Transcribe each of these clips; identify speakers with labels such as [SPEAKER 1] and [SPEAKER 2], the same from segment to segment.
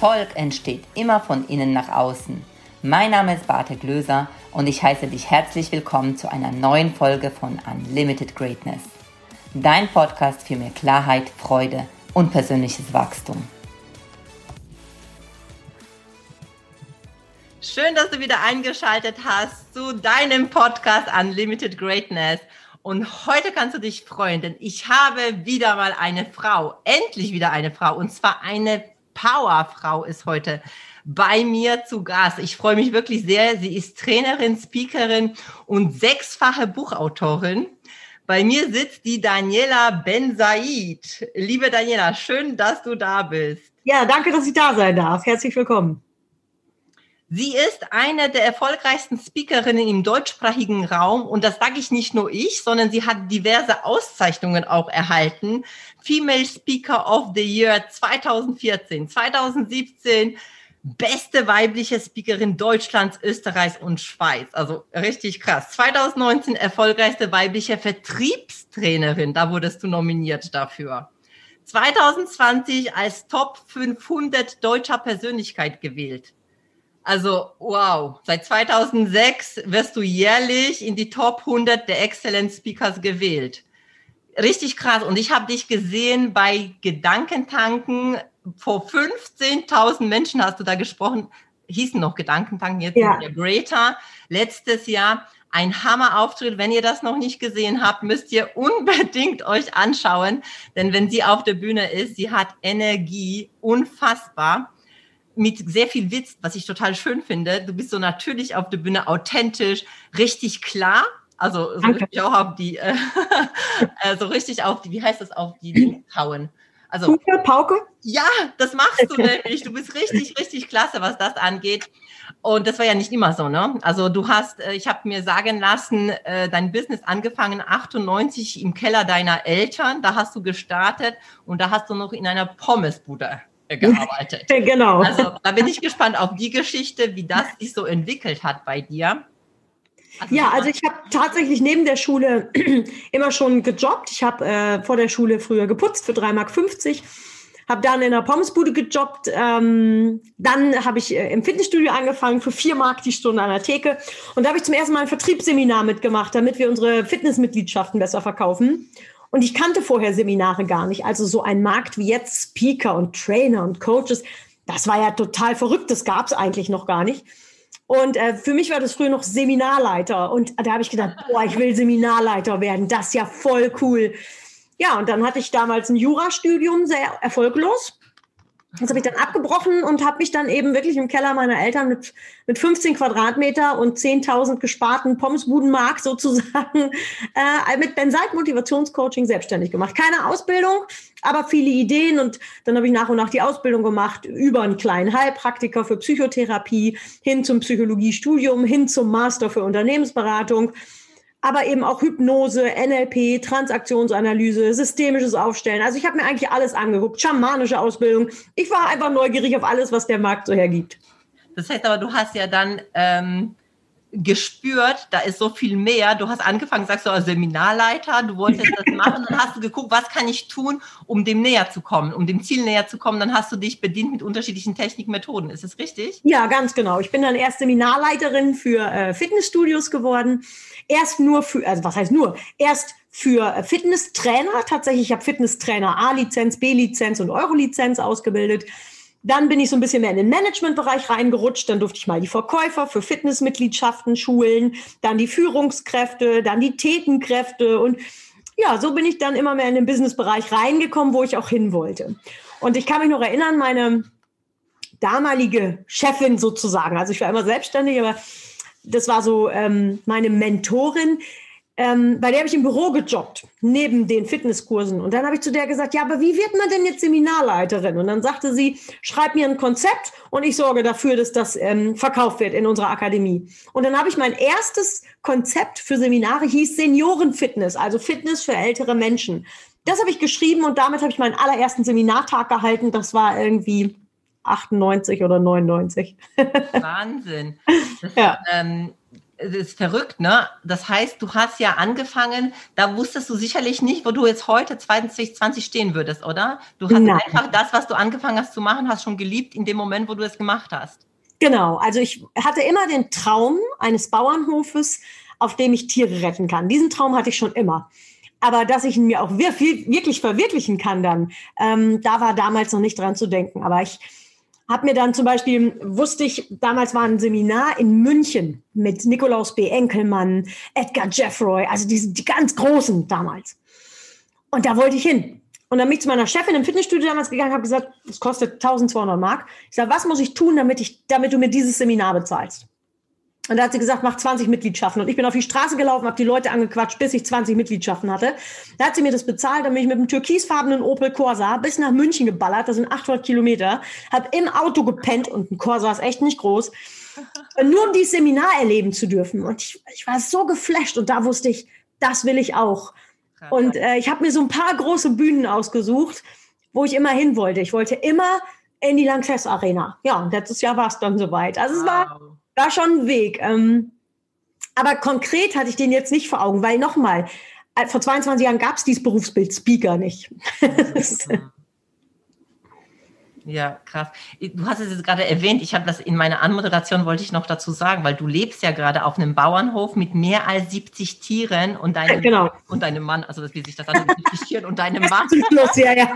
[SPEAKER 1] Erfolg entsteht immer von innen nach außen. Mein Name ist Barte Glöser und ich heiße dich herzlich willkommen zu einer neuen Folge von Unlimited Greatness. Dein Podcast für mehr Klarheit, Freude und persönliches Wachstum. Schön, dass du wieder eingeschaltet hast zu deinem Podcast Unlimited Greatness. Und heute kannst du dich freuen, denn ich habe wieder mal eine Frau, endlich wieder eine Frau, und zwar eine Powerfrau ist heute bei mir zu Gast. Ich freue mich wirklich sehr. Sie ist Trainerin, Speakerin und sechsfache Buchautorin. Bei mir sitzt die Daniela Ben Said. Liebe Daniela, schön, dass du da bist.
[SPEAKER 2] Ja, danke, dass ich da sein darf. Herzlich willkommen.
[SPEAKER 1] Sie ist eine der erfolgreichsten Speakerinnen im deutschsprachigen Raum und das sage ich nicht nur ich, sondern sie hat diverse Auszeichnungen auch erhalten. Female Speaker of the Year 2014, 2017, beste weibliche Speakerin Deutschlands, Österreichs und Schweiz. Also richtig krass. 2019 erfolgreichste weibliche Vertriebstrainerin, da wurdest du nominiert dafür. 2020 als Top 500 deutscher Persönlichkeit gewählt. Also, wow. Seit 2006 wirst du jährlich in die Top 100 der Excellent Speakers gewählt. Richtig krass. Und ich habe dich gesehen bei Gedankentanken. Vor 15.000 Menschen hast du da gesprochen. Hießen noch Gedankentanken, jetzt ja. der Greater. Letztes Jahr ein Hammerauftritt. Wenn ihr das noch nicht gesehen habt, müsst ihr unbedingt euch anschauen. Denn wenn sie auf der Bühne ist, sie hat Energie, unfassbar mit sehr viel Witz, was ich total schön finde. Du bist so natürlich auf der Bühne authentisch, richtig klar. Also so richtig auch auf die, äh, so richtig auf die, wie heißt das, auf die Dinge hauen. Also,
[SPEAKER 2] Puke, Pauke?
[SPEAKER 1] Ja, das machst du nämlich. Du bist richtig, richtig klasse, was das angeht. Und das war ja nicht immer so, ne? Also du hast, äh, ich habe mir sagen lassen, äh, dein Business angefangen 98 im Keller deiner Eltern. Da hast du gestartet und da hast du noch in einer Pommesbude gearbeitet.
[SPEAKER 2] genau.
[SPEAKER 1] Also da bin ich gespannt auf die Geschichte, wie das sich so entwickelt hat bei dir.
[SPEAKER 2] Also ja, also ich habe tatsächlich neben der Schule immer schon gejobbt. Ich habe äh, vor der Schule früher geputzt für 3,50 Mark. Habe dann in der Pommesbude gejobbt. Ähm, dann habe ich äh, im Fitnessstudio angefangen für 4 Mark die Stunde an der Theke. Und da habe ich zum ersten Mal ein Vertriebsseminar mitgemacht, damit wir unsere Fitnessmitgliedschaften besser verkaufen. Und ich kannte vorher Seminare gar nicht. Also so ein Markt wie jetzt Speaker und Trainer und Coaches, das war ja total verrückt. Das gab es eigentlich noch gar nicht. Und äh, für mich war das früher noch Seminarleiter. Und da habe ich gedacht, boah, ich will Seminarleiter werden. Das ist ja voll cool. Ja, und dann hatte ich damals ein Jurastudium, sehr erfolglos. Das habe ich dann abgebrochen und habe mich dann eben wirklich im Keller meiner Eltern mit, mit 15 Quadratmeter und 10.000 gesparten Pommesbudenmark sozusagen äh, mit Benseit Motivationscoaching selbstständig gemacht. Keine Ausbildung, aber viele Ideen und dann habe ich nach und nach die Ausbildung gemacht über einen kleinen Heilpraktiker für Psychotherapie hin zum Psychologiestudium, hin zum Master für Unternehmensberatung aber eben auch Hypnose, NLP, Transaktionsanalyse, systemisches Aufstellen. Also ich habe mir eigentlich alles angeguckt, schamanische Ausbildung. Ich war einfach neugierig auf alles, was der Markt so hergibt.
[SPEAKER 1] Das heißt aber, du hast ja dann ähm, gespürt, da ist so viel mehr. Du hast angefangen, sagst du, als Seminarleiter, du wolltest das machen, dann hast du geguckt, was kann ich tun, um dem näher zu kommen, um dem Ziel näher zu kommen. Dann hast du dich bedient mit unterschiedlichen Techniken, Methoden. Ist das richtig?
[SPEAKER 2] Ja, ganz genau. Ich bin dann erst Seminarleiterin für äh, Fitnessstudios geworden erst nur für, also was heißt nur, erst für Fitnesstrainer. Tatsächlich, ich habe Fitnesstrainer A-Lizenz, B-Lizenz und Euro-Lizenz ausgebildet. Dann bin ich so ein bisschen mehr in den Managementbereich reingerutscht. Dann durfte ich mal die Verkäufer für Fitnessmitgliedschaften schulen, dann die Führungskräfte, dann die Thekenkräfte und ja, so bin ich dann immer mehr in den Businessbereich reingekommen, wo ich auch hin wollte. Und ich kann mich noch erinnern, meine damalige Chefin sozusagen, also ich war immer selbstständig, aber das war so ähm, meine Mentorin, ähm, bei der habe ich im Büro gejobbt, neben den Fitnesskursen. Und dann habe ich zu der gesagt, ja, aber wie wird man denn jetzt Seminarleiterin? Und dann sagte sie, schreib mir ein Konzept und ich sorge dafür, dass das ähm, verkauft wird in unserer Akademie. Und dann habe ich mein erstes Konzept für Seminare, hieß Seniorenfitness, also Fitness für ältere Menschen. Das habe ich geschrieben und damit habe ich meinen allerersten Seminartag gehalten. Das war irgendwie 98 oder 99.
[SPEAKER 1] Wahnsinn. Das, ja. ähm, es ist verrückt, ne? Das heißt, du hast ja angefangen, da wusstest du sicherlich nicht, wo du jetzt heute 2020 stehen würdest, oder? Du hast Nein. einfach das, was du angefangen hast zu machen, hast schon geliebt in dem Moment, wo du es gemacht hast.
[SPEAKER 2] Genau, also ich hatte immer den Traum eines Bauernhofes, auf dem ich Tiere retten kann. Diesen Traum hatte ich schon immer. Aber dass ich ihn mir auch wirklich verwirklichen kann dann, ähm, da war damals noch nicht dran zu denken. Aber ich habe mir dann zum Beispiel, wusste ich, damals war ein Seminar in München mit Nikolaus B. Enkelmann, Edgar Jeffroy, also die, die ganz Großen damals. Und da wollte ich hin. Und dann bin ich zu meiner Chefin im Fitnessstudio damals gegangen, habe gesagt, es kostet 1200 Mark. Ich sage, was muss ich tun, damit, ich, damit du mir dieses Seminar bezahlst? Und da hat sie gesagt, mach 20 Mitgliedschaften. Und ich bin auf die Straße gelaufen, habe die Leute angequatscht, bis ich 20 Mitgliedschaften hatte. Da hat sie mir das bezahlt, dann bin ich mit einem türkisfarbenen Opel Corsa bis nach München geballert, das sind 800 Kilometer, habe im Auto gepennt und ein Corsa ist echt nicht groß, nur um dieses Seminar erleben zu dürfen. Und ich, ich war so geflasht und da wusste ich, das will ich auch. Und äh, ich habe mir so ein paar große Bühnen ausgesucht, wo ich immer hin wollte. Ich wollte immer in die Lanxess Arena. Ja, und letztes Jahr war es dann soweit. Also wow. es war war schon ein Weg. Ähm, aber konkret hatte ich den jetzt nicht vor Augen, weil nochmal, äh, vor 22 Jahren gab es dieses Berufsbild Speaker nicht.
[SPEAKER 1] Ja, krass. Du hast es jetzt gerade erwähnt, ich habe das in meiner Anmoderation wollte ich noch dazu sagen, weil du lebst ja gerade auf einem Bauernhof mit mehr als 70 Tieren und deinem, genau. und deinem Mann, also wie sich das an 70 Tieren und deinem Mann. Plus, ja, ja.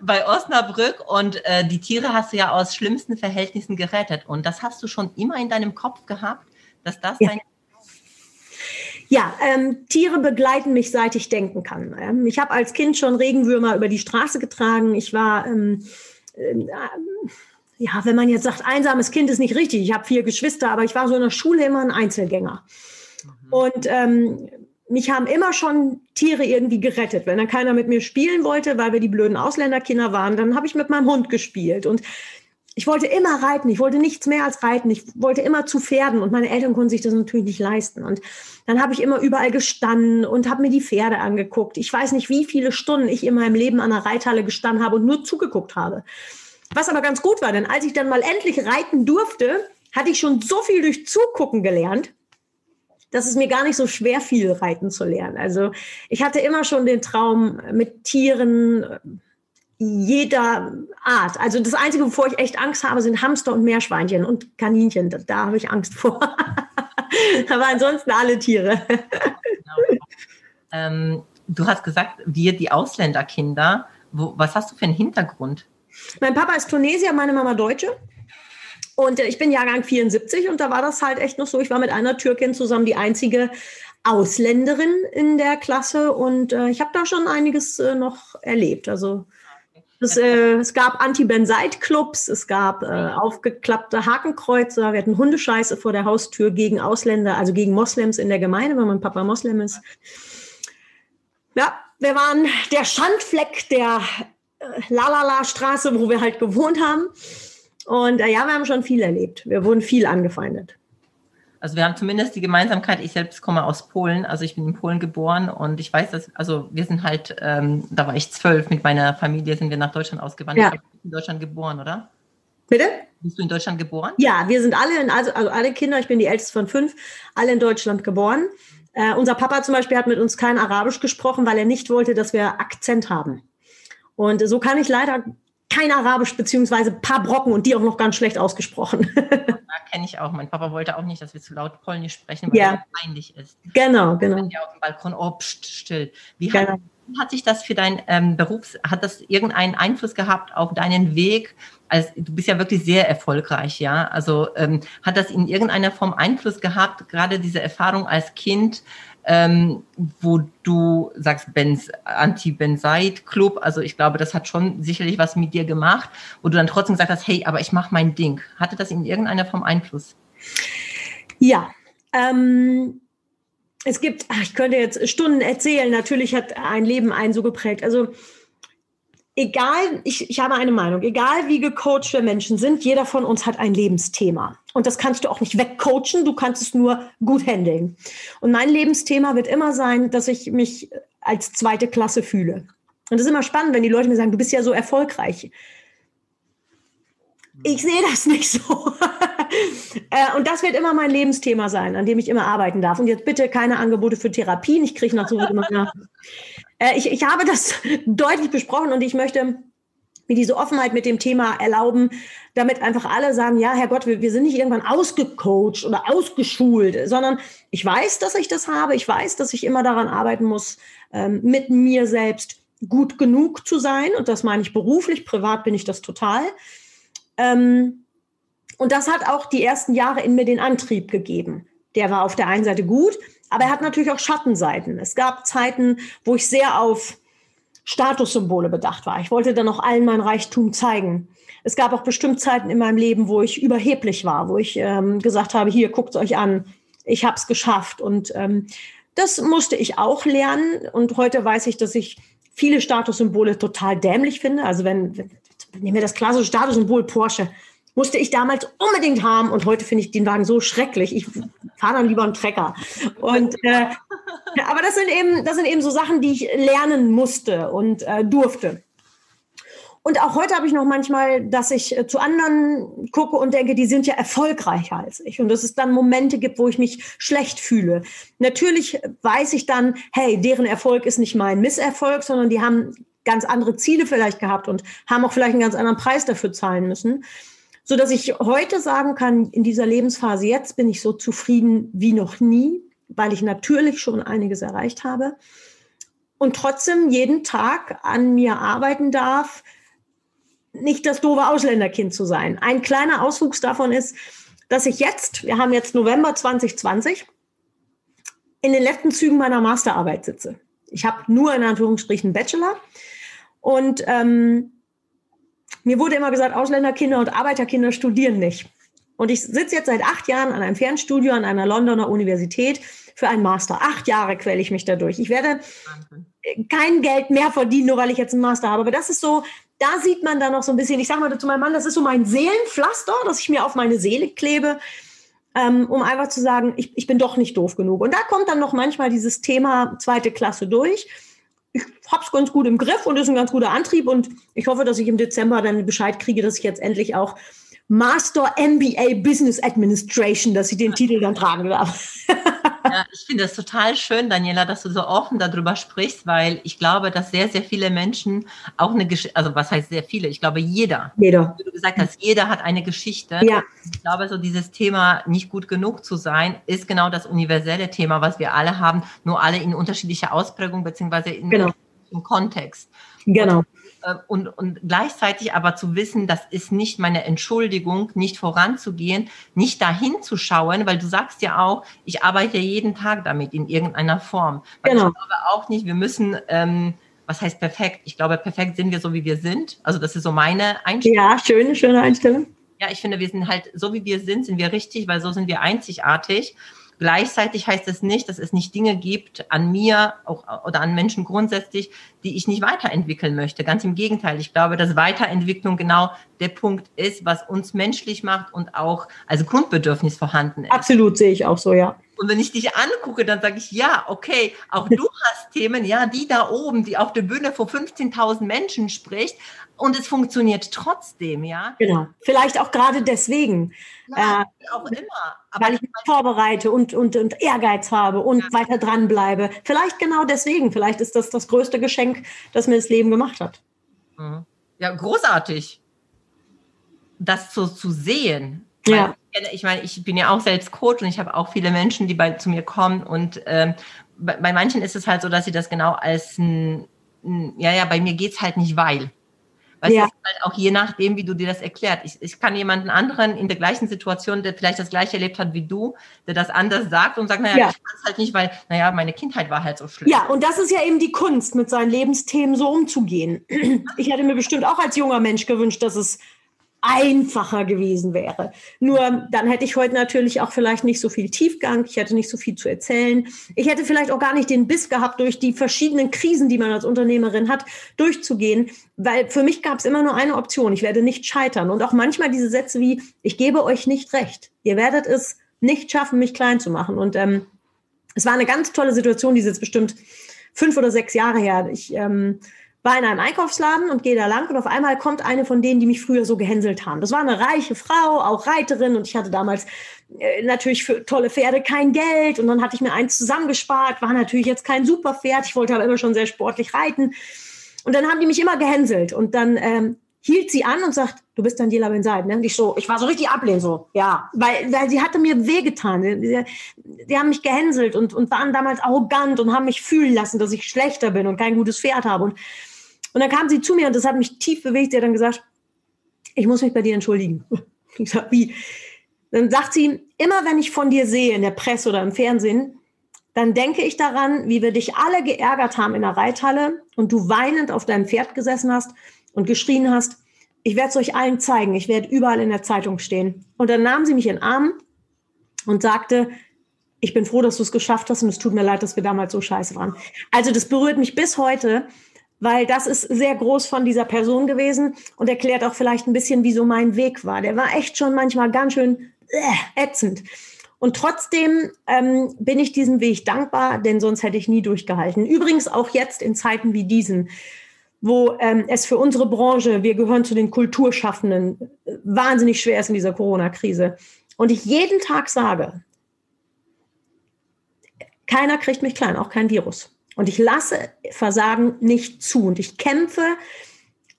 [SPEAKER 1] Bei Osnabrück und äh, die Tiere hast du ja aus schlimmsten Verhältnissen gerettet. Und das hast du schon immer in deinem Kopf gehabt, dass das
[SPEAKER 2] ja.
[SPEAKER 1] dein.
[SPEAKER 2] Ja, ähm, Tiere begleiten mich, seit ich denken kann. Ähm, ich habe als Kind schon Regenwürmer über die Straße getragen. Ich war, ähm, äh, ja, wenn man jetzt sagt, einsames Kind ist nicht richtig. Ich habe vier Geschwister, aber ich war so in der Schule immer ein Einzelgänger. Mhm. Und ähm, mich haben immer schon Tiere irgendwie gerettet. Wenn dann keiner mit mir spielen wollte, weil wir die blöden Ausländerkinder waren, dann habe ich mit meinem Hund gespielt. Und ich wollte immer reiten. Ich wollte nichts mehr als reiten. Ich wollte immer zu Pferden und meine Eltern konnten sich das natürlich nicht leisten. Und dann habe ich immer überall gestanden und habe mir die Pferde angeguckt. Ich weiß nicht, wie viele Stunden ich in meinem Leben an der Reithalle gestanden habe und nur zugeguckt habe. Was aber ganz gut war, denn als ich dann mal endlich reiten durfte, hatte ich schon so viel durch Zugucken gelernt, dass es mir gar nicht so schwer fiel, reiten zu lernen. Also ich hatte immer schon den Traum mit Tieren äh, jeder Art. Also das Einzige, wovor ich echt Angst habe, sind Hamster und Meerschweinchen und Kaninchen. Da, da habe ich Angst vor. Aber ansonsten alle Tiere.
[SPEAKER 1] Genau. Ähm, du hast gesagt, wir, die Ausländerkinder. Wo, was hast du für einen Hintergrund?
[SPEAKER 2] Mein Papa ist Tunesier, meine Mama Deutsche. Und äh, ich bin Jahrgang 74 und da war das halt echt noch so. Ich war mit einer Türkin zusammen die einzige Ausländerin in der Klasse und äh, ich habe da schon einiges äh, noch erlebt. Also es, äh, es gab Anti-Benzeit-Clubs, es gab äh, aufgeklappte Hakenkreuze, wir hatten Hundescheiße vor der Haustür gegen Ausländer, also gegen Moslems in der Gemeinde, weil mein Papa Moslem ist. Ja, wir waren der Schandfleck der äh, Lalala-Straße, wo wir halt gewohnt haben. Und äh, ja, wir haben schon viel erlebt. Wir wurden viel angefeindet.
[SPEAKER 1] Also wir haben zumindest die Gemeinsamkeit, ich selbst komme aus Polen, also ich bin in Polen geboren und ich weiß, dass, also wir sind halt, ähm, da war ich zwölf, mit meiner Familie sind wir nach Deutschland ausgewandert. Ja. Ich bin in Deutschland geboren, oder?
[SPEAKER 2] Bitte?
[SPEAKER 1] Bist du in Deutschland geboren?
[SPEAKER 2] Ja, wir sind alle, in, also, also alle Kinder, ich bin die älteste von fünf, alle in Deutschland geboren. Äh, unser Papa zum Beispiel hat mit uns kein Arabisch gesprochen, weil er nicht wollte, dass wir Akzent haben. Und so kann ich leider kein Arabisch, beziehungsweise ein paar Brocken und die auch noch ganz schlecht ausgesprochen.
[SPEAKER 1] ja, kenne ich auch. Mein Papa wollte auch nicht, dass wir zu laut Polnisch sprechen, weil ja. das peinlich ist.
[SPEAKER 2] Genau, genau.
[SPEAKER 1] Ja auf dem Balkon, oh, pst, still. Wie genau. hat, hat, sich das für deinen ähm, Beruf, hat das irgendeinen Einfluss gehabt auf deinen Weg? Also, du bist ja wirklich sehr erfolgreich, ja. Also ähm, hat das in irgendeiner Form Einfluss gehabt, gerade diese Erfahrung als Kind? Ähm, wo du sagst, Benz, Anti-Benzeit-Club, also ich glaube, das hat schon sicherlich was mit dir gemacht, wo du dann trotzdem gesagt hast, hey, aber ich mache mein Ding. Hatte das in irgendeiner Form Einfluss?
[SPEAKER 2] Ja, ähm, es gibt, ach, ich könnte jetzt Stunden erzählen, natürlich hat ein Leben einen so geprägt. Also egal, ich, ich habe eine Meinung, egal wie gecoacht wir Menschen sind, jeder von uns hat ein Lebensthema. Und das kannst du auch nicht wegcoachen, du kannst es nur gut handeln. Und mein Lebensthema wird immer sein, dass ich mich als zweite Klasse fühle. Und das ist immer spannend, wenn die Leute mir sagen, du bist ja so erfolgreich. Ich sehe das nicht so. äh, und das wird immer mein Lebensthema sein, an dem ich immer arbeiten darf. Und jetzt bitte keine Angebote für Therapien. Ich kriege noch so immer nach. Äh, ich, ich habe das deutlich besprochen und ich möchte mir diese Offenheit mit dem Thema erlauben, damit einfach alle sagen, ja, Herr Gott, wir, wir sind nicht irgendwann ausgecoacht oder ausgeschult, sondern ich weiß, dass ich das habe. Ich weiß, dass ich immer daran arbeiten muss, ähm, mit mir selbst gut genug zu sein. Und das meine ich beruflich, privat bin ich das total. Ähm, und das hat auch die ersten Jahre in mir den Antrieb gegeben. Der war auf der einen Seite gut, aber er hat natürlich auch Schattenseiten. Es gab Zeiten, wo ich sehr auf Statussymbole bedacht war. Ich wollte dann auch allen mein Reichtum zeigen. Es gab auch bestimmt Zeiten in meinem Leben, wo ich überheblich war, wo ich ähm, gesagt habe, hier, guckt euch an, ich habe es geschafft. Und ähm, das musste ich auch lernen. Und heute weiß ich, dass ich viele Statussymbole total dämlich finde. Also wenn, nehmen wir das klassische Statussymbol Porsche, musste ich damals unbedingt haben und heute finde ich den Wagen so schrecklich. Ich fahre dann lieber einen Trecker. Und äh, aber das sind eben, das sind eben so Sachen, die ich lernen musste und äh, durfte. Und auch heute habe ich noch manchmal, dass ich äh, zu anderen gucke und denke, die sind ja erfolgreicher als ich. Und dass es dann Momente gibt, wo ich mich schlecht fühle. Natürlich weiß ich dann, hey, deren Erfolg ist nicht mein Misserfolg, sondern die haben ganz andere Ziele vielleicht gehabt und haben auch vielleicht einen ganz anderen Preis dafür zahlen müssen. So dass ich heute sagen kann, in dieser Lebensphase jetzt bin ich so zufrieden wie noch nie, weil ich natürlich schon einiges erreicht habe und trotzdem jeden Tag an mir arbeiten darf, nicht das doofe Ausländerkind zu sein. Ein kleiner Auswuchs davon ist, dass ich jetzt, wir haben jetzt November 2020, in den letzten Zügen meiner Masterarbeit sitze. Ich habe nur in Anführungsstrichen Bachelor und ähm, mir wurde immer gesagt, Ausländerkinder und Arbeiterkinder studieren nicht. Und ich sitze jetzt seit acht Jahren an einem Fernstudio an einer Londoner Universität für einen Master. Acht Jahre quäle ich mich dadurch. Ich werde kein Geld mehr verdienen, nur weil ich jetzt einen Master habe. Aber das ist so, da sieht man dann noch so ein bisschen, ich sage mal zu meinem Mann, das ist so mein Seelenpflaster, das ich mir auf meine Seele klebe, ähm, um einfach zu sagen, ich, ich bin doch nicht doof genug. Und da kommt dann noch manchmal dieses Thema zweite Klasse durch habe es ganz gut im Griff und ist ein ganz guter Antrieb und ich hoffe, dass ich im Dezember dann Bescheid kriege, dass ich jetzt endlich auch Master MBA Business Administration, dass ich den Titel dann tragen darf.
[SPEAKER 1] Ja, ich finde es total schön, Daniela, dass du so offen darüber sprichst, weil ich glaube, dass sehr, sehr viele Menschen auch eine Geschichte, also was heißt sehr viele? Ich glaube, jeder.
[SPEAKER 2] Jeder.
[SPEAKER 1] Wie du gesagt hast, jeder hat eine Geschichte.
[SPEAKER 2] Ja.
[SPEAKER 1] Ich glaube, so dieses Thema, nicht gut genug zu sein, ist genau das universelle Thema, was wir alle haben, nur alle in unterschiedlicher Ausprägung, beziehungsweise in
[SPEAKER 2] genau.
[SPEAKER 1] Im Kontext.
[SPEAKER 2] Genau.
[SPEAKER 1] Und äh, und, und gleichzeitig aber zu wissen, das ist nicht meine Entschuldigung, nicht voranzugehen, nicht dahin zu schauen, weil du sagst ja auch, ich arbeite jeden Tag damit in irgendeiner Form. Weil
[SPEAKER 2] genau.
[SPEAKER 1] Ich glaube auch nicht, wir müssen, ähm, was heißt perfekt? Ich glaube, perfekt sind wir so, wie wir sind. Also das ist so meine Einstellung.
[SPEAKER 2] Ja, schöne, schöne Einstellung.
[SPEAKER 1] Ja, ich finde, wir sind halt so, wie wir sind, sind wir richtig, weil so sind wir einzigartig. Gleichzeitig heißt es nicht, dass es nicht Dinge gibt an mir auch, oder an Menschen grundsätzlich, die ich nicht weiterentwickeln möchte. Ganz im Gegenteil. Ich glaube, dass Weiterentwicklung genau der Punkt ist, was uns menschlich macht und auch als Grundbedürfnis vorhanden ist.
[SPEAKER 2] Absolut sehe ich auch so, ja.
[SPEAKER 1] Und wenn ich dich angucke, dann sage ich, ja, okay, auch du hast Themen, ja, die da oben, die auf der Bühne vor 15.000 Menschen spricht, und es funktioniert trotzdem, ja.
[SPEAKER 2] Genau. Vielleicht auch gerade deswegen.
[SPEAKER 1] Ja, äh, auch immer.
[SPEAKER 2] Aber weil ich mich vorbereite und, und, und Ehrgeiz habe und ja. weiter dranbleibe. Vielleicht genau deswegen. Vielleicht ist das das größte Geschenk, das mir das Leben gemacht hat.
[SPEAKER 1] Mhm. Ja, großartig. Das so zu sehen.
[SPEAKER 2] Ja.
[SPEAKER 1] Ich meine, ich bin ja auch selbst Coach und ich habe auch viele Menschen, die bei, zu mir kommen und ähm, bei, bei manchen ist es halt so, dass sie das genau als ein, ein ja, ja, bei mir geht es halt nicht, weil. Weißt ja. du, halt auch je nachdem, wie du dir das erklärt. Ich, ich kann jemanden anderen in der gleichen Situation, der vielleicht das gleiche erlebt hat wie du, der das anders sagt und sagt, naja, ja. ich kann es halt nicht, weil, naja, meine Kindheit war halt so schlimm.
[SPEAKER 2] Ja, und das ist ja eben die Kunst, mit seinen Lebensthemen so umzugehen. Ich hätte mir bestimmt auch als junger Mensch gewünscht, dass es einfacher gewesen wäre. Nur dann hätte ich heute natürlich auch vielleicht nicht so viel Tiefgang, ich hätte nicht so viel zu erzählen. Ich hätte vielleicht auch gar nicht den Biss gehabt, durch die verschiedenen Krisen, die man als Unternehmerin hat, durchzugehen, weil für mich gab es immer nur eine Option, ich werde nicht scheitern. Und auch manchmal diese Sätze wie, ich gebe euch nicht recht, ihr werdet es nicht schaffen, mich klein zu machen. Und ähm, es war eine ganz tolle Situation, die ist jetzt bestimmt fünf oder sechs Jahre her. Ich ähm, war in einem Einkaufsladen und gehe da lang und auf einmal kommt eine von denen, die mich früher so gehänselt haben. Das war eine reiche Frau, auch Reiterin und ich hatte damals äh, natürlich für tolle Pferde kein Geld und dann hatte ich mir eins zusammengespart, war natürlich jetzt kein super Pferd, ich wollte aber immer schon sehr sportlich reiten und dann haben die mich immer gehänselt und dann ähm, hielt sie an und sagt, du bist Daniela Ben Seid, ne? Und ich so, ich war so richtig ablehnend, so, ja, weil, weil sie hatte mir wehgetan. Die, die haben mich gehänselt und, und waren damals arrogant und haben mich fühlen lassen, dass ich schlechter bin und kein gutes Pferd habe. Und, und dann kam sie zu mir und das hat mich tief bewegt. Sie hat dann gesagt, ich muss mich bei dir entschuldigen. Ich sag, wie? Dann sagt sie, immer wenn ich von dir sehe, in der Presse oder im Fernsehen, dann denke ich daran, wie wir dich alle geärgert haben in der Reithalle und du weinend auf deinem Pferd gesessen hast und geschrien hast, ich werde es euch allen zeigen, ich werde überall in der Zeitung stehen. Und dann nahm sie mich in den Arm und sagte, ich bin froh, dass du es geschafft hast und es tut mir leid, dass wir damals so scheiße waren. Also das berührt mich bis heute, weil das ist sehr groß von dieser Person gewesen und erklärt auch vielleicht ein bisschen, wie so mein Weg war. Der war echt schon manchmal ganz schön äh, ätzend. Und trotzdem ähm, bin ich diesem Weg dankbar, denn sonst hätte ich nie durchgehalten. Übrigens auch jetzt in Zeiten wie diesen wo ähm, es für unsere Branche, wir gehören zu den Kulturschaffenden, wahnsinnig schwer ist in dieser Corona-Krise. Und ich jeden Tag sage, keiner kriegt mich klein, auch kein Virus. Und ich lasse Versagen nicht zu. Und ich kämpfe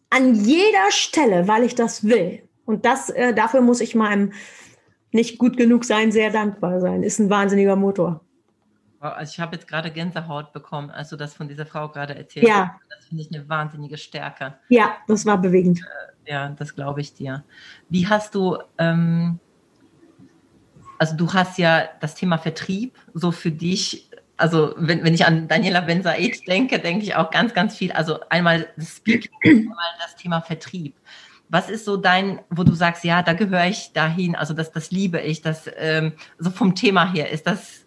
[SPEAKER 2] an jeder Stelle, weil ich das will. Und das, äh, dafür muss ich meinem nicht gut genug sein, sehr dankbar sein. Ist ein wahnsinniger Motor.
[SPEAKER 1] Also ich habe jetzt gerade Gänsehaut bekommen, als du das von dieser Frau gerade erzählt
[SPEAKER 2] ja.
[SPEAKER 1] hast. Das finde ich eine wahnsinnige Stärke.
[SPEAKER 2] Ja, das war bewegend.
[SPEAKER 1] Äh, ja, das glaube ich dir. Wie hast du, ähm, also du hast ja das Thema Vertrieb so für dich, also wenn, wenn ich an Daniela Ben Said denke, denke ich auch ganz, ganz viel. Also einmal das Speaking, einmal das Thema Vertrieb. Was ist so dein, wo du sagst, ja, da gehöre ich dahin, also das, das liebe ich, das ähm, so vom Thema her, ist das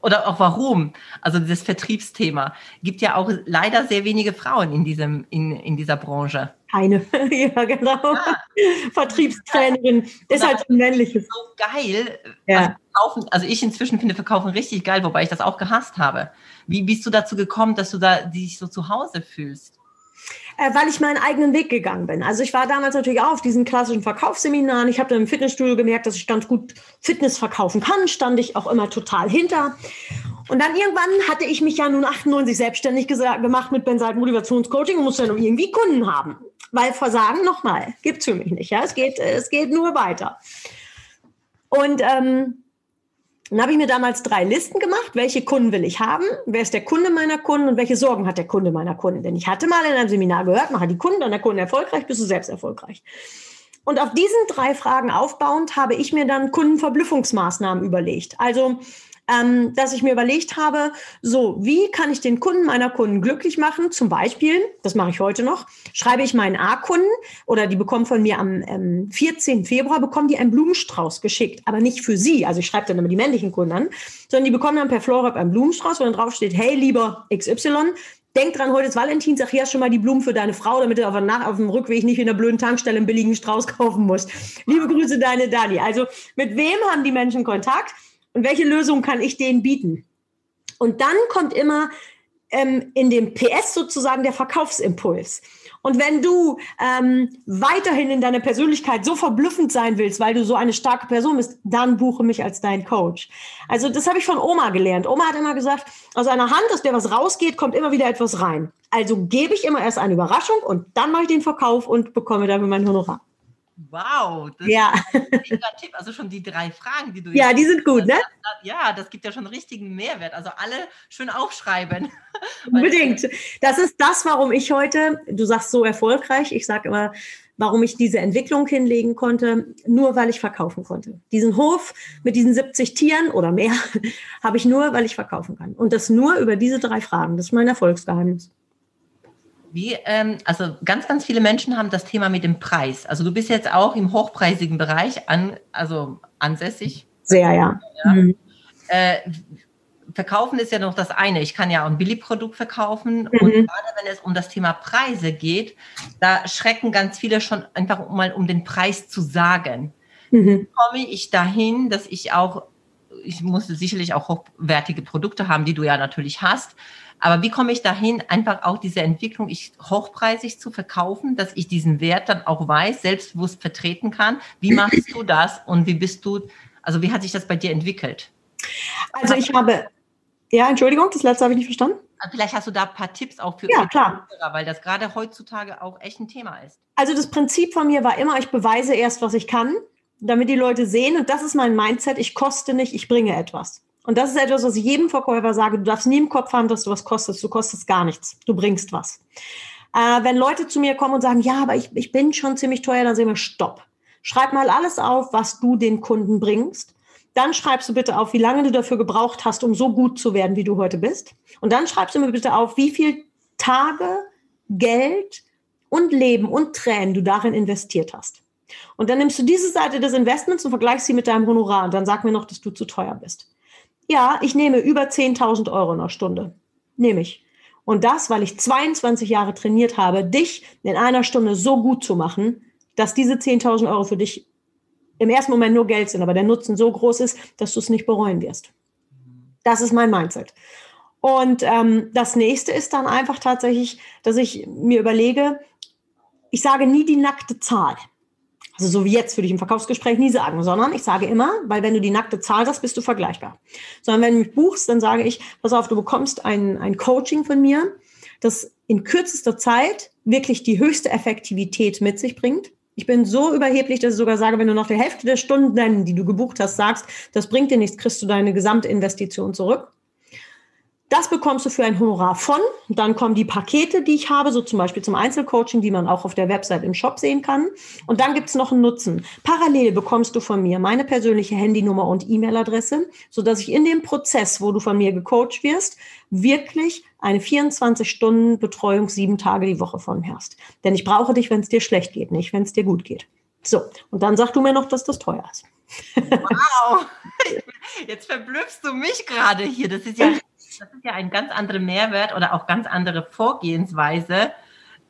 [SPEAKER 1] oder auch warum, also das Vertriebsthema, gibt ja auch leider sehr wenige Frauen in, diesem, in, in dieser Branche.
[SPEAKER 2] Keine, ja genau. Ja. Vertriebstrainerin ist halt ein männliches.
[SPEAKER 1] So geil. Ja. Also, also, ich inzwischen finde Verkaufen richtig geil, wobei ich das auch gehasst habe. Wie bist du dazu gekommen, dass du da dich so zu Hause fühlst?
[SPEAKER 2] äh, weil ich meinen eigenen Weg gegangen bin. Also ich war damals natürlich auch auf diesen klassischen Verkaufsseminaren. Ich habe dann im Fitnessstudio gemerkt, dass ich ganz gut Fitness verkaufen kann. Stand ich auch immer total hinter. Und dann irgendwann hatte ich mich ja nun 98 selbstständig gemacht mit Benside Motivationscoaching und musste dann irgendwie Kunden haben. Weil Versagen, nochmal, gibt's für mich nicht. Ja? Es, geht, es geht nur weiter. Und ähm, dann habe ich mir damals drei Listen gemacht. Welche Kunden will ich haben? Wer ist der Kunde meiner Kunden und welche Sorgen hat der Kunde meiner Kunden? Denn ich hatte mal in einem Seminar gehört, mache die Kunden, dann der Kunde erfolgreich, bist du selbst erfolgreich. Und auf diesen drei Fragen aufbauend habe ich mir dann Kundenverblüffungsmaßnahmen überlegt. Also ähm, dass ich mir überlegt habe, so, wie kann ich den Kunden meiner Kunden glücklich machen? Zum Beispiel, das mache ich heute noch, schreibe ich meinen A-Kunden oder die bekommen von mir am ähm, 14. Februar, bekommen die einen Blumenstrauß geschickt, aber nicht für sie. Also ich schreibe dann immer die männlichen Kunden an, sondern die bekommen dann per Florab einen Blumenstrauß, wo dann drauf steht, hey, lieber XY, Denk dran, heute ist Valentin, sag hier schon mal die Blumen für deine Frau, damit du auf, nach, auf dem Rückweg nicht in der blöden Tankstelle einen billigen Strauß kaufen musst. Liebe Grüße, deine Dani. Also mit wem haben die Menschen Kontakt? Und welche Lösung kann ich denen bieten? Und dann kommt immer ähm, in dem PS sozusagen der Verkaufsimpuls. Und wenn du ähm, weiterhin in deiner Persönlichkeit so verblüffend sein willst, weil du so eine starke Person bist, dann buche mich als dein Coach. Also das habe ich von Oma gelernt. Oma hat immer gesagt, aus einer Hand, aus der was rausgeht, kommt immer wieder etwas rein. Also gebe ich immer erst eine Überraschung und dann mache ich den Verkauf und bekomme dafür mein Honorar.
[SPEAKER 1] Wow,
[SPEAKER 2] das ja.
[SPEAKER 1] ist ein mega Tipp. Also schon die drei Fragen, die du
[SPEAKER 2] Ja, die sind gut, ne?
[SPEAKER 1] Ja, das gibt ja schon einen richtigen Mehrwert. Also alle schön aufschreiben.
[SPEAKER 2] Unbedingt. Das ist das, warum ich heute, du sagst so erfolgreich, ich sage immer, warum ich diese Entwicklung hinlegen konnte, nur weil ich verkaufen konnte. Diesen Hof mit diesen 70 Tieren oder mehr habe ich nur, weil ich verkaufen kann. Und das nur über diese drei Fragen. Das ist mein Erfolgsgeheimnis.
[SPEAKER 1] Wie, ähm, also ganz, ganz viele Menschen haben das Thema mit dem Preis. Also du bist jetzt auch im hochpreisigen Bereich an, also ansässig.
[SPEAKER 2] Sehr, ja. ja. Mhm.
[SPEAKER 1] Äh, verkaufen ist ja noch das eine. Ich kann ja auch ein Billigprodukt verkaufen. Mhm. Und gerade wenn es um das Thema Preise geht, da schrecken ganz viele schon einfach mal um den Preis zu sagen. Mhm. Komme ich dahin, dass ich auch ich muss sicherlich auch hochwertige Produkte haben, die du ja natürlich hast. Aber wie komme ich dahin, einfach auch diese Entwicklung ich hochpreisig zu verkaufen, dass ich diesen Wert dann auch weiß, selbstbewusst vertreten kann? Wie machst du das und wie bist du, also wie hat sich das bei dir entwickelt?
[SPEAKER 2] Also ich habe, ja, Entschuldigung, das letzte habe ich nicht verstanden.
[SPEAKER 1] Vielleicht hast du da ein paar Tipps auch für
[SPEAKER 2] ja, klar.
[SPEAKER 1] Hörer, weil das gerade heutzutage auch echt ein Thema ist.
[SPEAKER 2] Also das Prinzip von mir war immer, ich beweise erst, was ich kann, damit die Leute sehen, und das ist mein Mindset, ich koste nicht, ich bringe etwas. Und das ist etwas, was ich jedem Verkäufer sage, du darfst nie im Kopf haben, dass du was kostest, du kostest gar nichts, du bringst was. Äh, wenn Leute zu mir kommen und sagen, ja, aber ich, ich bin schon ziemlich teuer, dann sehen wir, stopp. Schreib mal alles auf, was du den Kunden bringst. Dann schreibst du bitte auf, wie lange du dafür gebraucht hast, um so gut zu werden, wie du heute bist. Und dann schreibst du mir bitte auf, wie viel Tage, Geld und Leben und Tränen du darin investiert hast. Und dann nimmst du diese Seite des Investments und vergleichst sie mit deinem Honorar. Und dann sag mir noch, dass du zu teuer bist. Ja, ich nehme über 10.000 Euro in der Stunde. Nehme ich. Und das, weil ich 22 Jahre trainiert habe, dich in einer Stunde so gut zu machen, dass diese 10.000 Euro für dich im ersten Moment nur Geld sind, aber der Nutzen so groß ist, dass du es nicht bereuen wirst. Das ist mein Mindset. Und ähm, das nächste ist dann einfach tatsächlich, dass ich mir überlege, ich sage nie die nackte Zahl. Also so wie jetzt würde ich im Verkaufsgespräch nie sagen, sondern ich sage immer, weil wenn du die nackte Zahl hast, bist du vergleichbar. Sondern wenn du mich buchst, dann sage ich, pass auf, du bekommst ein, ein Coaching von mir, das in kürzester Zeit wirklich die höchste Effektivität mit sich bringt. Ich bin so überheblich, dass ich sogar sage, wenn du noch die Hälfte der Stunden, die du gebucht hast, sagst, das bringt dir nichts, kriegst du deine Gesamtinvestition zurück. Das bekommst du für ein Honorar von. Dann kommen die Pakete, die ich habe, so zum Beispiel zum Einzelcoaching, die man auch auf der Website im Shop sehen kann. Und dann gibt es noch einen Nutzen. Parallel bekommst du von mir meine persönliche Handynummer und E-Mail-Adresse, sodass ich in dem Prozess, wo du von mir gecoacht wirst, wirklich eine 24-Stunden-Betreuung sieben Tage die Woche von mir hast. Denn ich brauche dich, wenn es dir schlecht geht, nicht wenn es dir gut geht. So, und dann sag du mir noch, dass das teuer ist.
[SPEAKER 1] Wow, jetzt verblüffst du mich gerade hier. Das ist ja das ist ja ein ganz anderer Mehrwert oder auch ganz andere Vorgehensweise,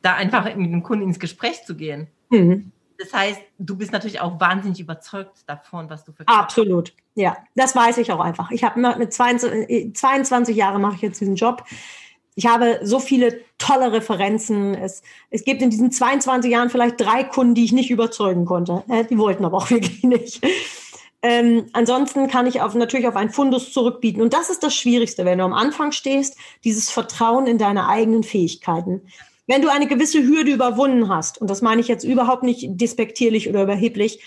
[SPEAKER 1] da einfach mit dem Kunden ins Gespräch zu gehen. Mhm. Das heißt, du bist natürlich auch wahnsinnig überzeugt davon, was du
[SPEAKER 2] verkaufst. Absolut, ja. Das weiß ich auch einfach. Ich habe mit 22, 22 Jahren mache ich jetzt diesen Job. Ich habe so viele tolle Referenzen. Es, es gibt in diesen 22 Jahren vielleicht drei Kunden, die ich nicht überzeugen konnte. Äh, die wollten aber auch wirklich nicht. Ähm, ansonsten kann ich auf, natürlich auf einen Fundus zurückbieten. Und das ist das Schwierigste, wenn du am Anfang stehst, dieses Vertrauen in deine eigenen Fähigkeiten. Wenn du eine gewisse Hürde überwunden hast, und das meine ich jetzt überhaupt nicht despektierlich oder überheblich,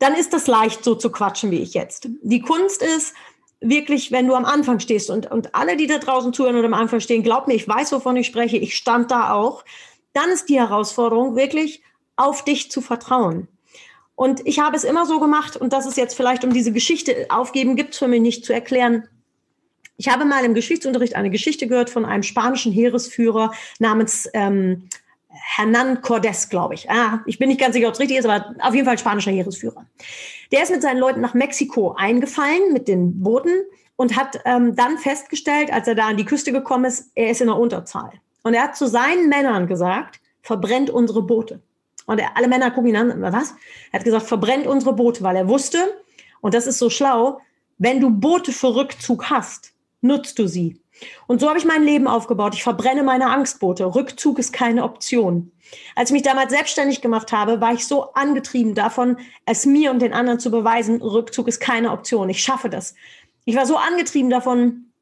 [SPEAKER 2] dann ist das leicht, so zu quatschen wie ich jetzt. Die Kunst ist wirklich, wenn du am Anfang stehst und, und alle, die da draußen zuhören und am Anfang stehen, glaub mir, ich weiß, wovon ich spreche, ich stand da auch, dann ist die Herausforderung wirklich auf dich zu vertrauen. Und ich habe es immer so gemacht, und das ist jetzt vielleicht, um diese Geschichte aufgeben, gibt es für mich nicht zu erklären. Ich habe mal im Geschichtsunterricht eine Geschichte gehört von einem spanischen Heeresführer namens ähm, Hernan Cordes, glaube ich. Ah, ich bin nicht ganz sicher, ob es richtig ist, aber auf jeden Fall spanischer Heeresführer. Der ist mit seinen Leuten nach Mexiko eingefallen mit den Booten und hat ähm, dann festgestellt, als er da an die Küste gekommen ist, er ist in der Unterzahl. Und er hat zu seinen Männern gesagt, verbrennt unsere Boote. Und er, alle Männer gucken ihn an, was? Er hat gesagt, verbrennt unsere Boote, weil er wusste, und das ist so schlau, wenn du Boote für Rückzug hast, nutzt du sie. Und so habe ich mein Leben aufgebaut. Ich verbrenne meine Angstboote. Rückzug ist keine Option. Als ich mich damals selbstständig gemacht habe, war ich so angetrieben davon, es mir und den anderen zu beweisen, Rückzug ist keine Option. Ich schaffe das. Ich war so angetrieben davon,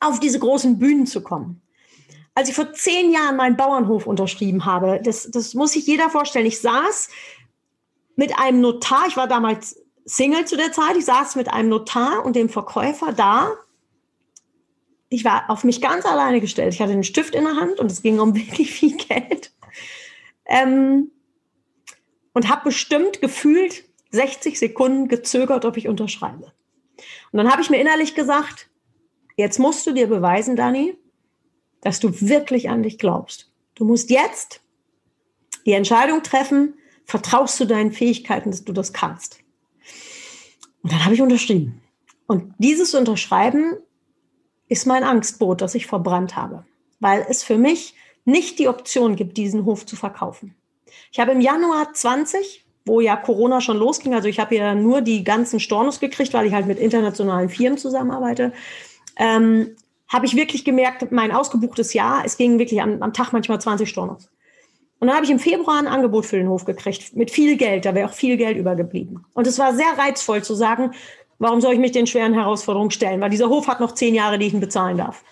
[SPEAKER 2] auf diese großen Bühnen zu kommen als ich vor zehn Jahren meinen Bauernhof unterschrieben habe, das, das muss sich jeder vorstellen. Ich saß mit einem Notar, ich war damals Single zu der Zeit, ich saß mit einem Notar und dem Verkäufer da. Ich war auf mich ganz alleine gestellt. Ich hatte einen Stift in der Hand und es ging um wirklich viel Geld. Ähm, und habe bestimmt gefühlt 60 Sekunden gezögert, ob ich unterschreibe. Und dann habe ich mir innerlich gesagt, jetzt musst du dir beweisen, Dani, dass du wirklich an dich glaubst. Du musst jetzt die Entscheidung treffen, vertraust du deinen Fähigkeiten, dass du das kannst. Und dann habe ich unterschrieben. Und dieses Unterschreiben ist mein Angstboot, das ich verbrannt habe, weil es für mich nicht die Option gibt, diesen Hof zu verkaufen. Ich habe im Januar 20 wo ja Corona schon losging. Also ich habe ja nur die ganzen Stornos gekriegt, weil ich halt mit internationalen Firmen zusammenarbeite. Ähm, habe ich wirklich gemerkt, mein ausgebuchtes Jahr, es ging wirklich am, am Tag manchmal 20 Stornos. Und dann habe ich im Februar ein Angebot für den Hof gekriegt, mit viel Geld, da wäre auch viel Geld übergeblieben. Und es war sehr reizvoll zu sagen, warum soll ich mich den schweren Herausforderungen stellen? Weil dieser Hof hat noch zehn Jahre, die ich ihn bezahlen darf.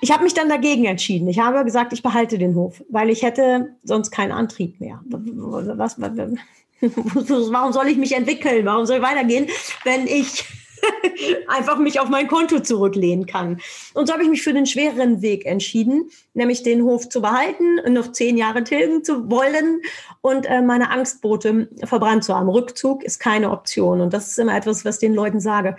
[SPEAKER 2] Ich habe mich dann dagegen entschieden. Ich habe gesagt, ich behalte den Hof, weil ich hätte sonst keinen Antrieb mehr. Was, warum soll ich mich entwickeln? Warum soll ich weitergehen, wenn ich einfach mich auf mein Konto zurücklehnen kann. Und so habe ich mich für den schwereren Weg entschieden, nämlich den Hof zu behalten, noch zehn Jahre tilgen zu wollen und äh, meine Angstboote verbrannt zu haben. Rückzug ist keine Option. Und das ist immer etwas, was den Leuten sage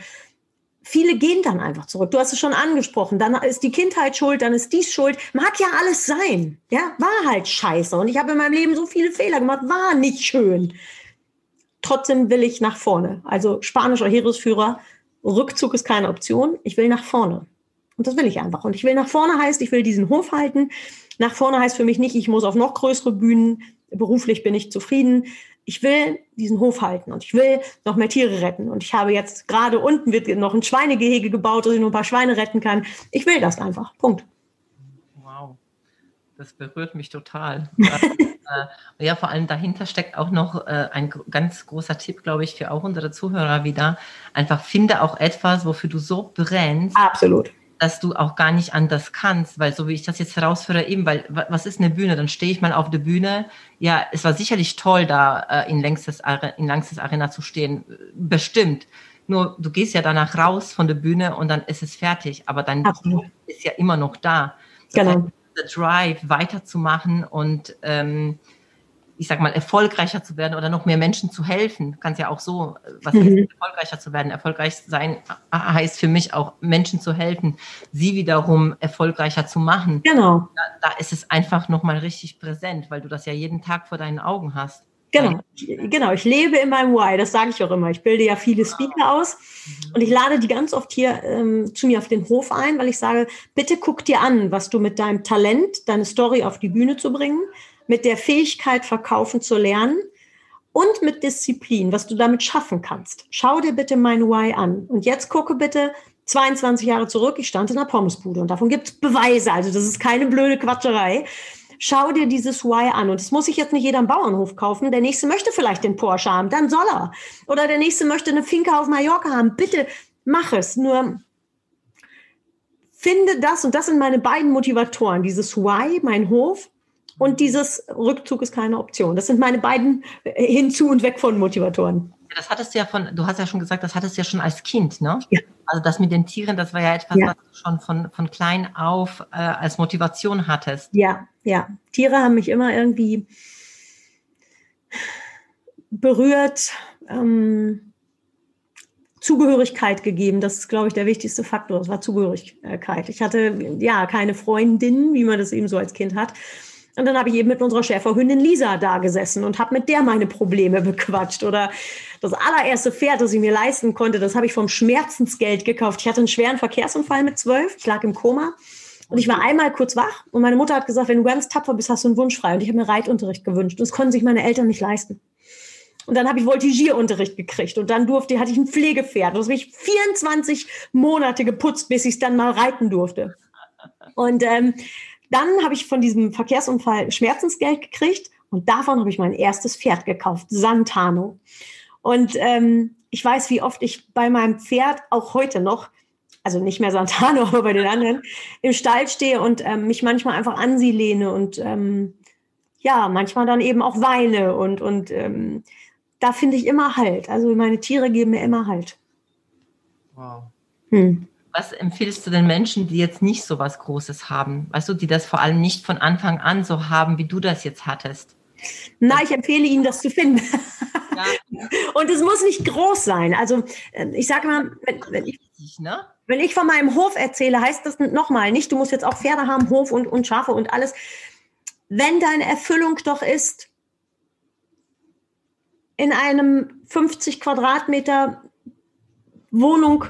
[SPEAKER 2] viele gehen dann einfach zurück. Du hast es schon angesprochen. Dann ist die Kindheit schuld, dann ist dies schuld. Mag ja alles sein. Ja, war halt scheiße. Und ich habe in meinem Leben so viele Fehler gemacht, war nicht schön. Trotzdem will ich nach vorne. Also spanischer Heeresführer, Rückzug ist keine Option. Ich will nach vorne. Und das will ich einfach. Und ich will nach vorne heißt, ich will diesen Hof halten. Nach vorne heißt für mich nicht, ich muss auf noch größere Bühnen. Beruflich bin ich zufrieden ich will diesen Hof halten und ich will noch mehr Tiere retten. Und ich habe jetzt gerade unten wird noch ein Schweinegehege gebaut, dass ich nur ein paar Schweine retten kann. Ich will das einfach. Punkt.
[SPEAKER 1] Das berührt mich total. Äh, ja, vor allem dahinter steckt auch noch äh, ein ganz großer Tipp, glaube ich, für auch unsere Zuhörer wieder. Einfach finde auch etwas, wofür du so brennst.
[SPEAKER 2] Absolut
[SPEAKER 1] dass du auch gar nicht anders kannst, weil so wie ich das jetzt herausführe, eben, weil was ist eine Bühne? Dann stehe ich mal auf der Bühne. Ja, es war sicherlich toll, da äh, in längstes, in längstes Arena zu stehen, bestimmt. Nur du gehst ja danach raus von der Bühne und dann ist es fertig, aber dein Absolut. ist ja immer noch da. Das genau. Heißt, der Drive weiterzumachen und ähm, ich sag mal, erfolgreicher zu werden oder noch mehr Menschen zu helfen. Kannst ja auch so, was heißt, mhm. erfolgreicher zu werden? Erfolgreich sein heißt für mich auch, Menschen zu helfen, sie wiederum erfolgreicher zu machen.
[SPEAKER 2] Genau.
[SPEAKER 1] Da, da ist es einfach nochmal richtig präsent, weil du das ja jeden Tag vor deinen Augen hast.
[SPEAKER 2] Genau, genau. Ich lebe in meinem Why, das sage ich auch immer. Ich bilde ja viele Speaker aus und ich lade die ganz oft hier ähm, zu mir auf den Hof ein, weil ich sage, bitte guck dir an, was du mit deinem Talent, deine Story auf die Bühne zu bringen, mit der Fähigkeit, verkaufen zu lernen und mit Disziplin, was du damit schaffen kannst. Schau dir bitte mein Why an. Und jetzt gucke bitte 22 Jahre zurück. Ich stand in der Pommesbude und davon gibt es Beweise. Also das ist keine blöde Quatscherei. Schau dir dieses Why an. Und das muss sich jetzt nicht jeder am Bauernhof kaufen. Der nächste möchte vielleicht den Porsche haben, dann soll er. Oder der nächste möchte eine Finca auf Mallorca haben. Bitte mach es. Nur finde das, und das sind meine beiden Motivatoren, dieses Why, mein Hof, und dieses Rückzug ist keine Option. Das sind meine beiden äh, hinzu und weg von Motivatoren.
[SPEAKER 1] Das hattest du ja von, du hast ja schon gesagt, das hattest du ja schon als Kind, ne?
[SPEAKER 2] Ja.
[SPEAKER 1] Also das mit den Tieren, das war ja etwas, ja. was du schon von, von klein auf äh, als Motivation hattest.
[SPEAKER 2] Ja, ja. Tiere haben mich immer irgendwie berührt, ähm, Zugehörigkeit gegeben. Das ist, glaube ich, der wichtigste Faktor. Das war Zugehörigkeit. Ich hatte ja keine Freundin, wie man das eben so als Kind hat. Und dann habe ich eben mit unserer Schäferhündin Lisa da gesessen und habe mit der meine Probleme bequatscht. Oder das allererste Pferd, das ich mir leisten konnte, das habe ich vom Schmerzensgeld gekauft. Ich hatte einen schweren Verkehrsunfall mit zwölf. Ich lag im Koma. Und ich war einmal kurz wach und meine Mutter hat gesagt, wenn du ganz tapfer bist, hast du einen Wunsch frei. Und ich habe mir Reitunterricht gewünscht. Und das konnten sich meine Eltern nicht leisten. Und dann habe ich Voltigierunterricht gekriegt und dann durfte, hatte ich ein Pflegepferd. Das habe ich 24 Monate geputzt, bis ich es dann mal reiten durfte. Und ähm, dann habe ich von diesem Verkehrsunfall Schmerzensgeld gekriegt und davon habe ich mein erstes Pferd gekauft, Santano. Und ähm, ich weiß, wie oft ich bei meinem Pferd auch heute noch, also nicht mehr Santano, aber bei den anderen, im Stall stehe und ähm, mich manchmal einfach an sie lehne und ähm, ja, manchmal dann eben auch weine und, und ähm, da finde ich immer Halt. Also meine Tiere geben mir immer Halt.
[SPEAKER 1] Wow. Hm was empfiehlst du den Menschen, die jetzt nicht so was Großes haben? Weißt du, die das vor allem nicht von Anfang an so haben, wie du das jetzt hattest?
[SPEAKER 2] Na, ich empfehle Ihnen, das zu finden. Ja. Und es muss nicht groß sein. Also äh, ich sage mal, wenn, wenn, ich, ne? wenn, ich, von meinem Hof erzähle, heißt das nochmal nicht, du musst jetzt auch Pferde haben, Hof und, und Schafe und alles. Wenn deine Erfüllung doch ist, in einem 50 Quadratmeter Wohnung